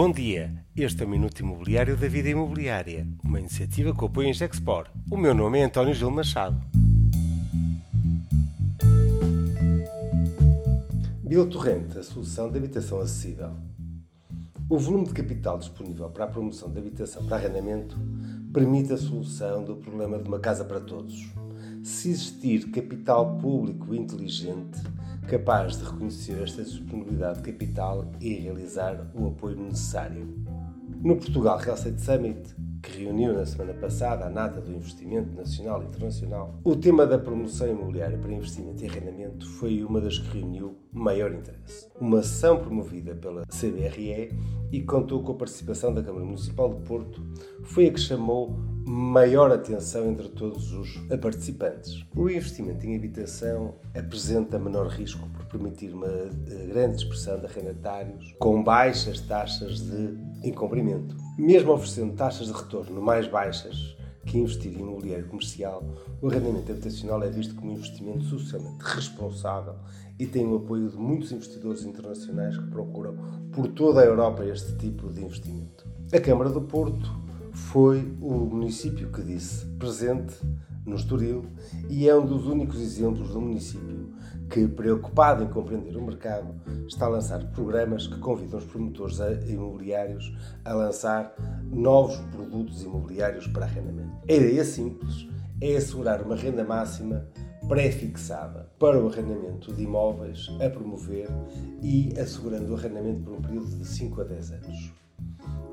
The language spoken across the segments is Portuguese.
Bom dia, este é o Minuto Imobiliário da Vida Imobiliária, uma iniciativa que apoia a Gexpor. O meu nome é António Gil Machado. Torrente, a solução de habitação acessível. O volume de capital disponível para a promoção de habitação para arrendamento permite a solução do problema de uma casa para todos. Se existir capital público inteligente, capaz de reconhecer esta disponibilidade de capital e realizar o apoio necessário. No Portugal Real Estate Summit, que reuniu na semana passada a nata do investimento nacional e internacional, o tema da promoção imobiliária para investimento e arrendamento foi uma das que reuniu maior interesse. Uma ação promovida pela CBRE e contou com a participação da Câmara Municipal de Porto, foi a que chamou maior atenção entre todos os participantes. O investimento em habitação apresenta menor risco por permitir uma eh, grande dispersão de arrendatários com baixas taxas de incumprimento. Mesmo oferecendo taxas de retorno mais baixas que investir em imobiliário comercial, o arrendamento habitacional é visto como um investimento socialmente responsável e tem o apoio de muitos investidores internacionais que procuram por toda a Europa este tipo de investimento. A Câmara do Porto foi o município que disse presente no Estoril e é um dos únicos exemplos do município que, preocupado em compreender o mercado, está a lançar programas que convidam os promotores imobiliários a lançar novos produtos imobiliários para arrendamento. A ideia simples é assegurar uma renda máxima pré-fixada para o arrendamento de imóveis a promover e assegurando o arrendamento por um período de 5 a 10 anos.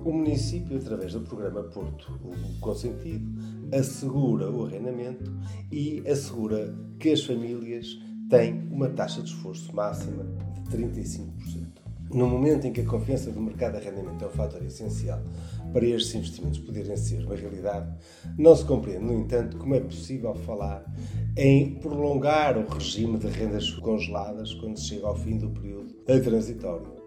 O município, através do programa Porto Consentido, assegura o arrendamento e assegura que as famílias têm uma taxa de esforço máxima de 35%. No momento em que a confiança do mercado de arrendamento é um fator essencial para estes investimentos poderem ser uma realidade, não se compreende, no entanto, como é possível falar em prolongar o regime de rendas congeladas quando se chega ao fim do período transitório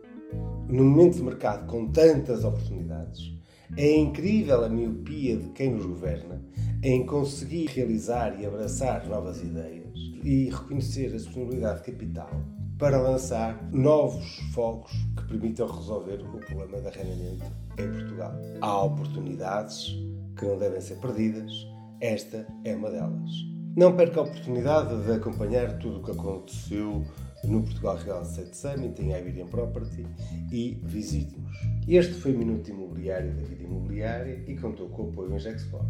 num momento de mercado com tantas oportunidades, é incrível a miopia de quem nos governa em conseguir realizar e abraçar novas ideias e reconhecer a disponibilidade de capital para lançar novos focos que permitam resolver o problema de arrendamento em Portugal. Há oportunidades que não devem ser perdidas, esta é uma delas. Não perca a oportunidade de acompanhar tudo o que aconteceu no Portugal Real Estate Summit, em Iberian Property e visite-nos. Este foi o Minuto Imobiliário da Vida Imobiliária e contou com o apoio em Gexport.